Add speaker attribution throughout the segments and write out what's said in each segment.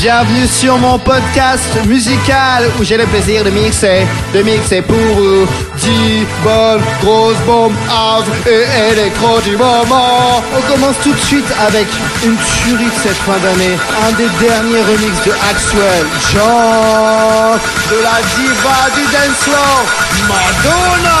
Speaker 1: Bienvenue sur mon podcast musical où j'ai le plaisir de mixer, de mixer pour vous 10 bonnes grosses bombes house et électro du moment. On commence tout de suite avec une tuerie de cette fin d'année, un des derniers remixes de Axwell, Jean de la diva du dance floor, Madonna.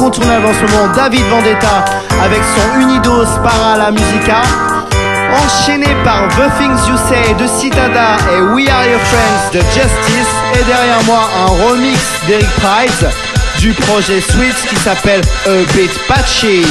Speaker 1: incontournable en ce moment, David Vendetta, avec son Unidos para la musica. Enchaîné par The Things You Say de Citada et We Are Your Friends de Justice. Et derrière moi, un remix d'Eric Price du projet Switch qui s'appelle A Bit Patchy.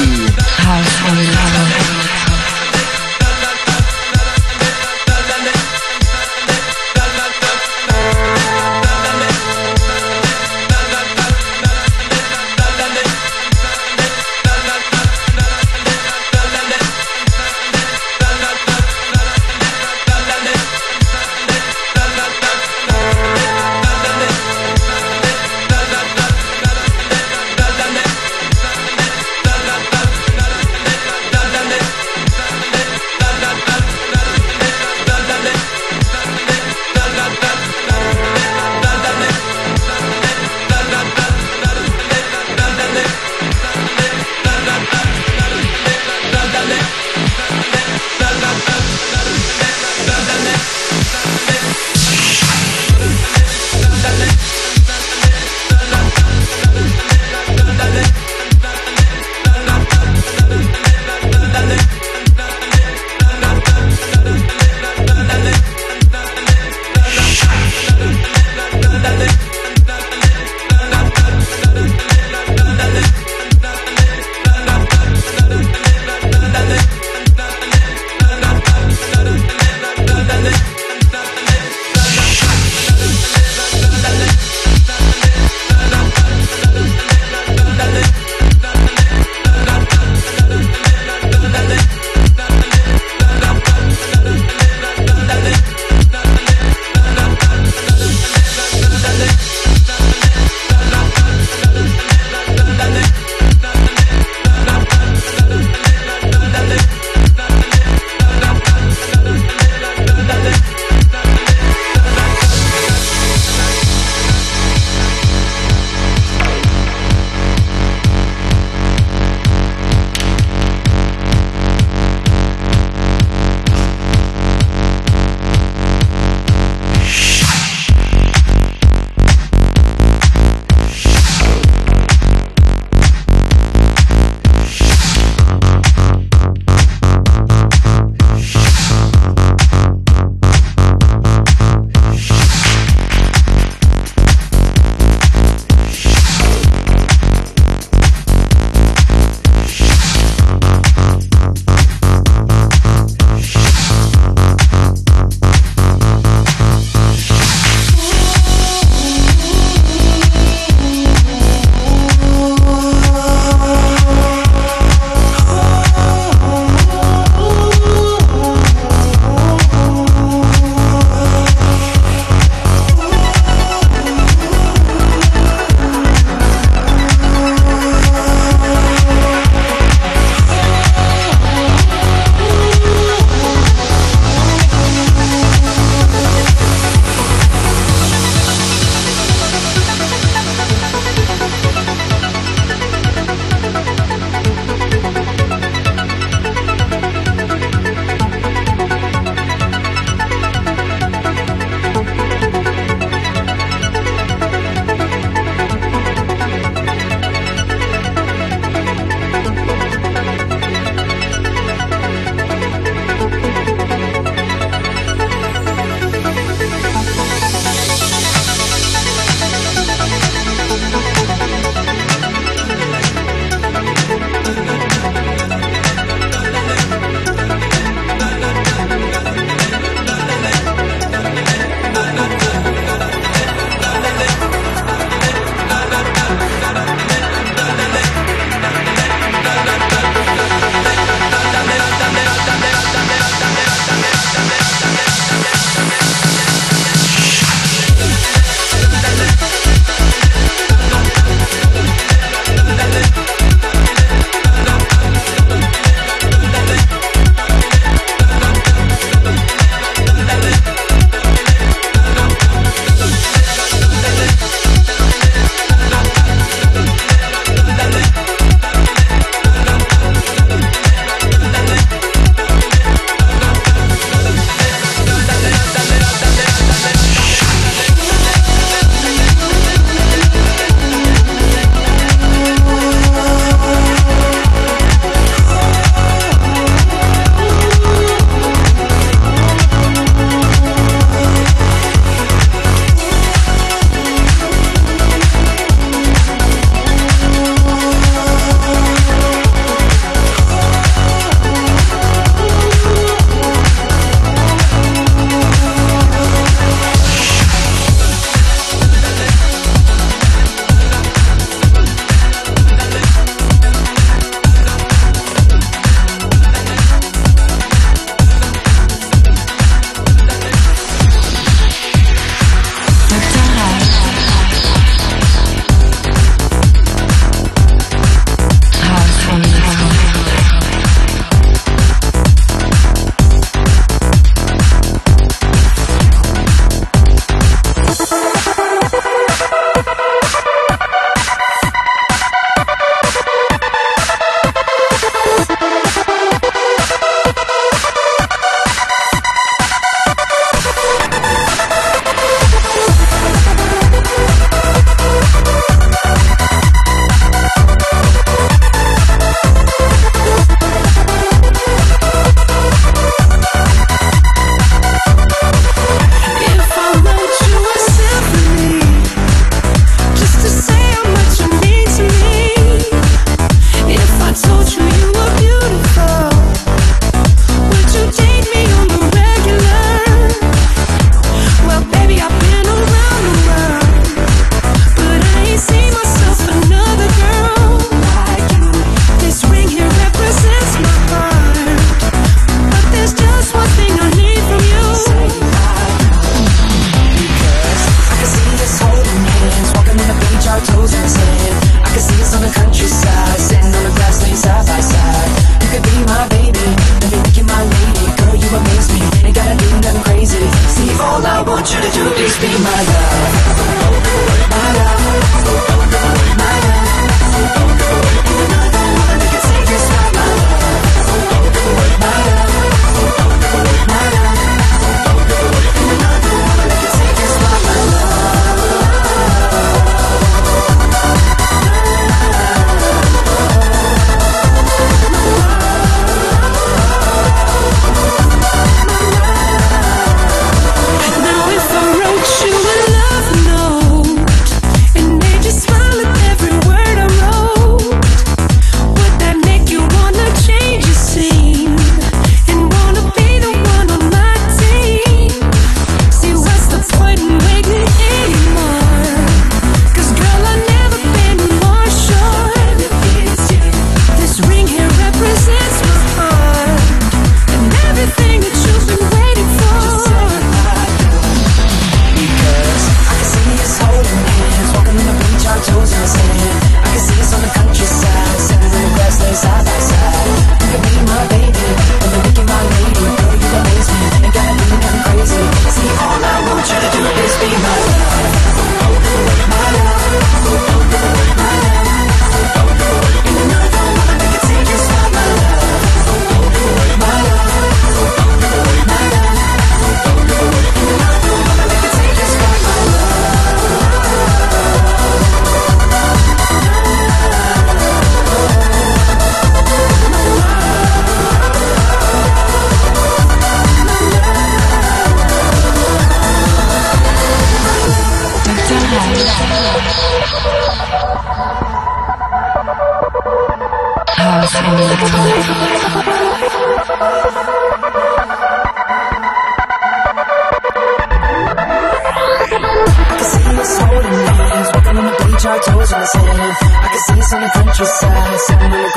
Speaker 1: Kisah semua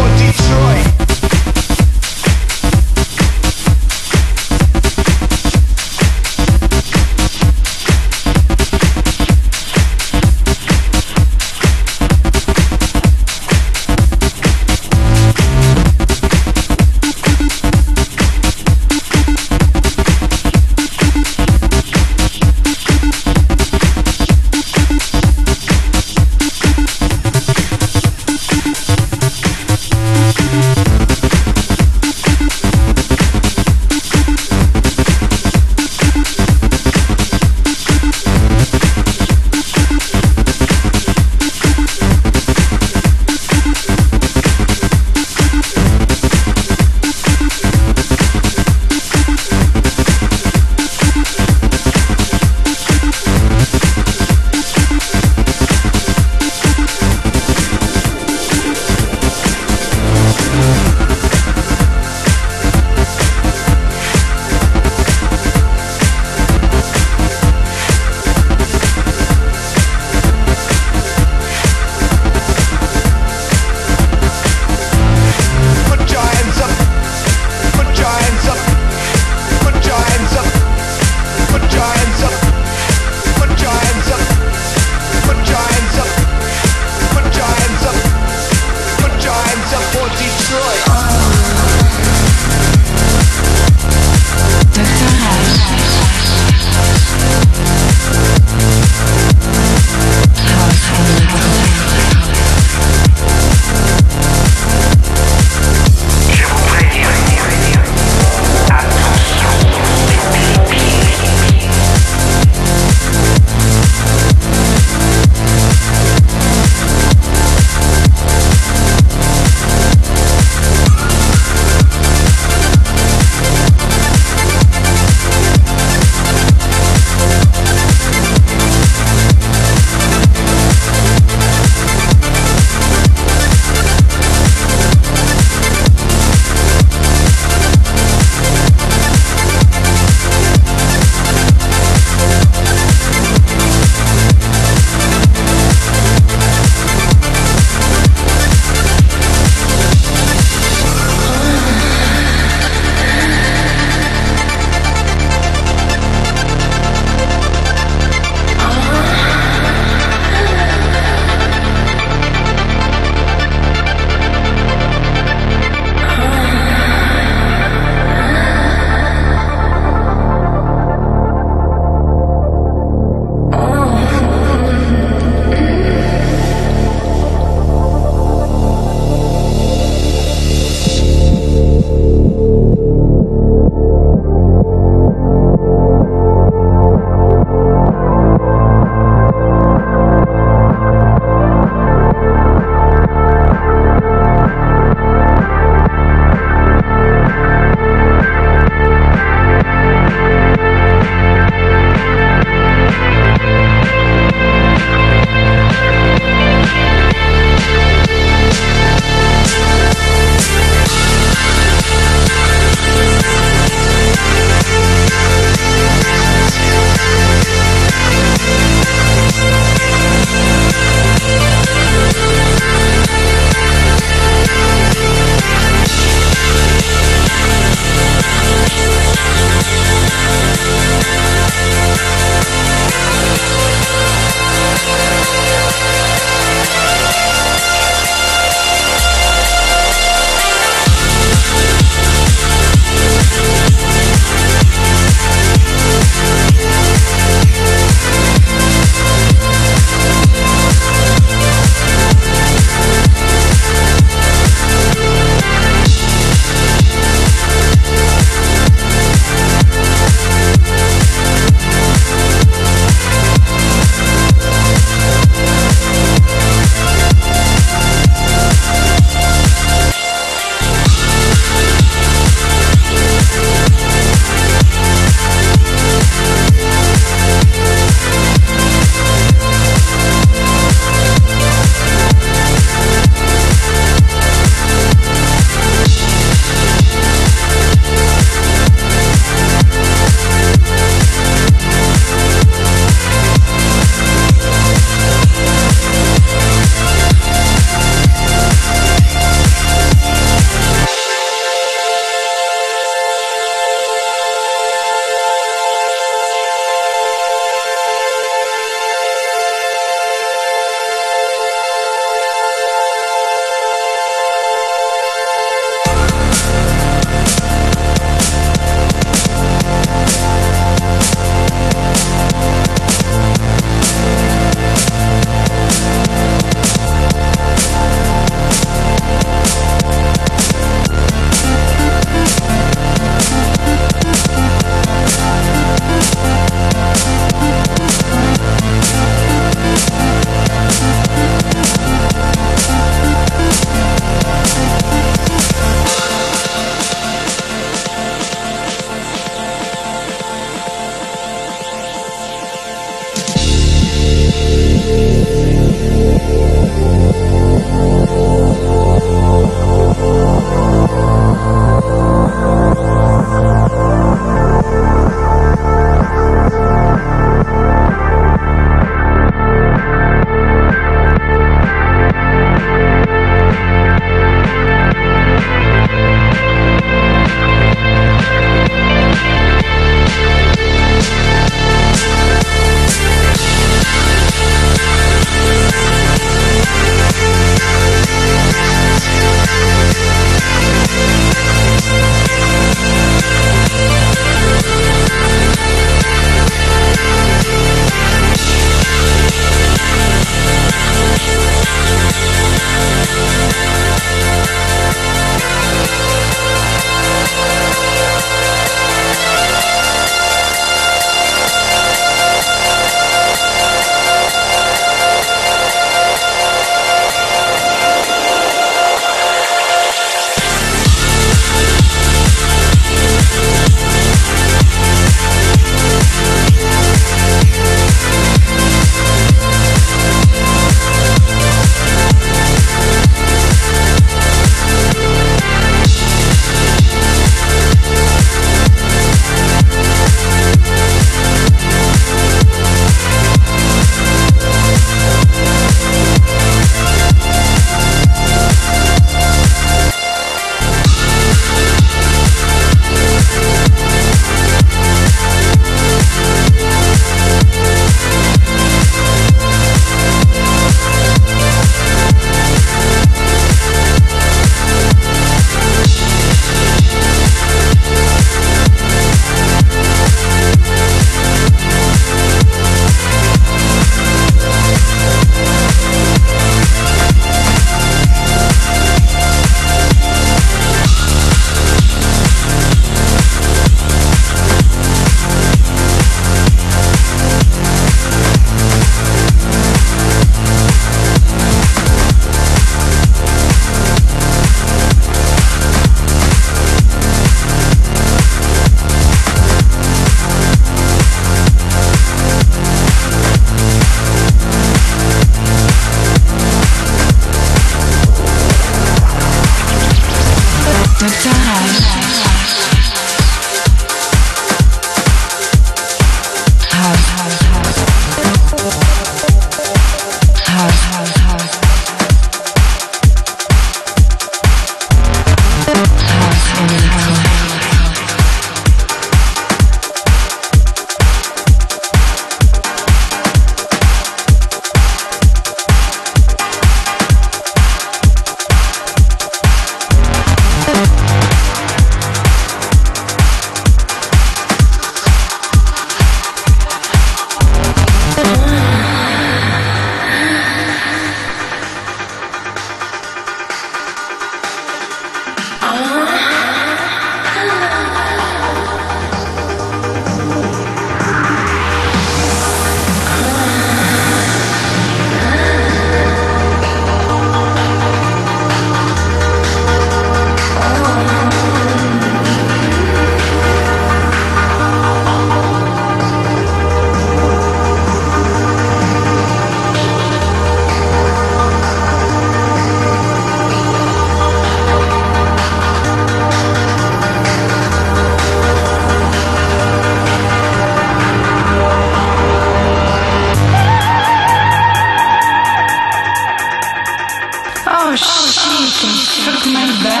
Speaker 1: shook my back.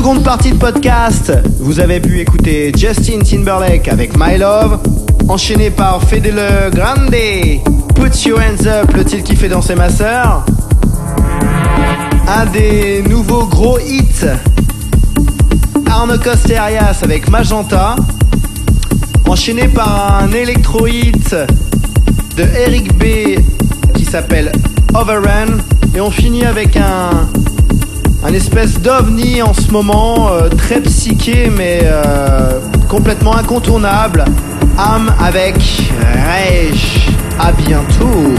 Speaker 1: Seconde partie de podcast, vous avez pu écouter Justin Timberlake avec My Love, enchaîné par Fede Grande, Put Your Hands Up, le titre qui fait danser ma sœur. Un des nouveaux gros hits, Arno Costerias avec Magenta, enchaîné par un électro hit de Eric B qui s'appelle Overrun, et on finit avec un un espèce d'ovni en ce moment, euh, très psyché mais euh, complètement incontournable. Âme avec Rage. À bientôt.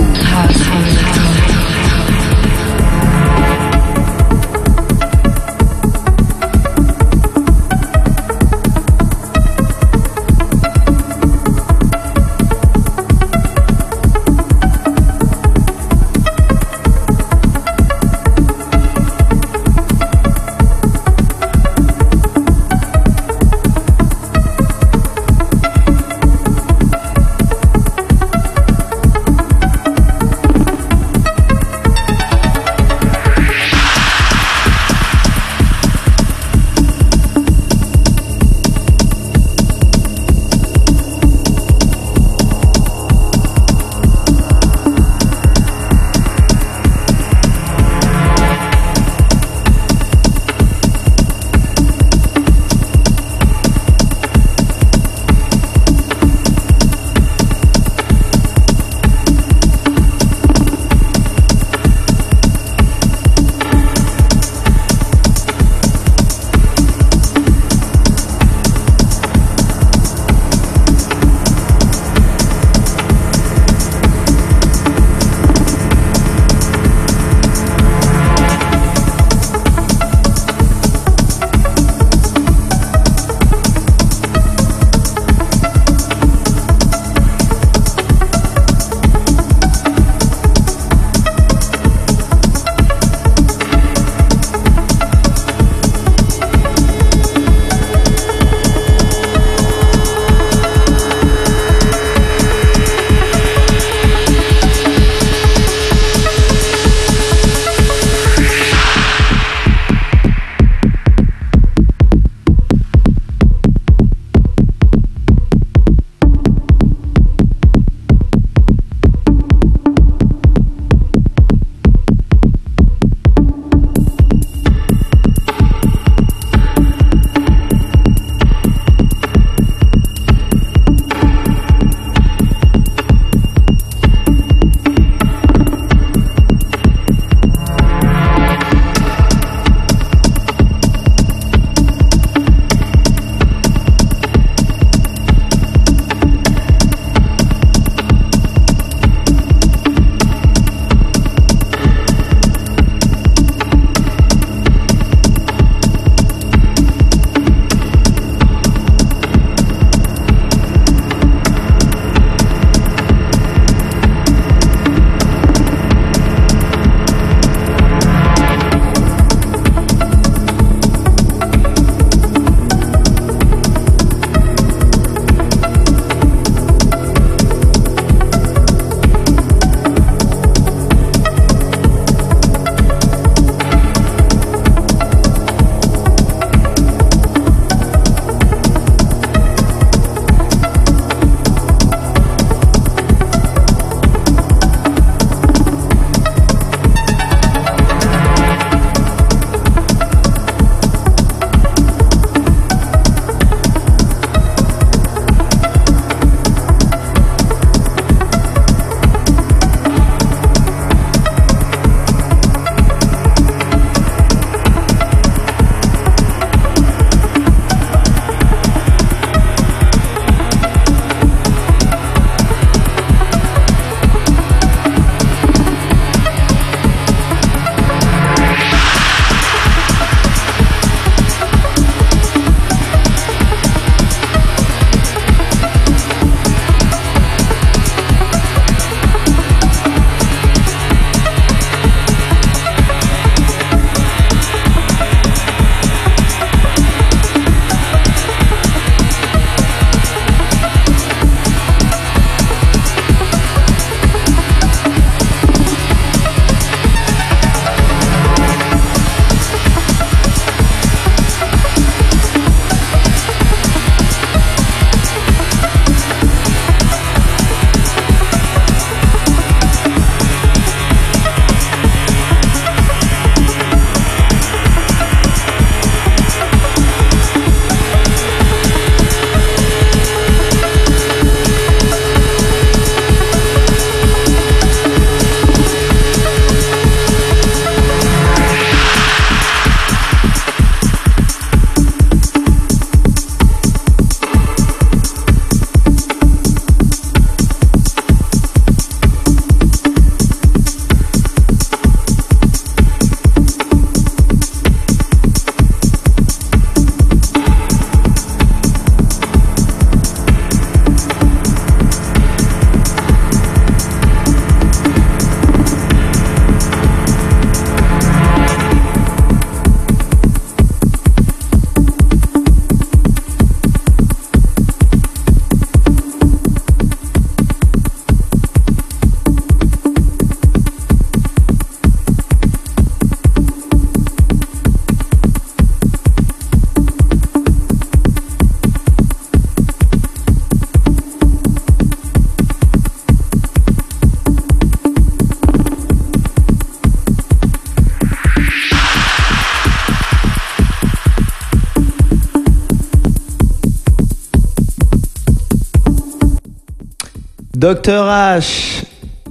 Speaker 1: Docteur H,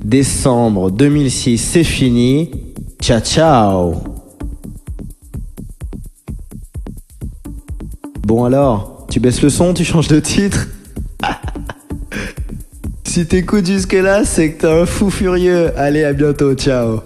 Speaker 1: décembre 2006, c'est fini. Ciao ciao. Bon alors, tu baisses le son, tu changes de titre? Si t'écoutes jusque là, c'est que t'es un fou furieux. Allez, à bientôt, ciao.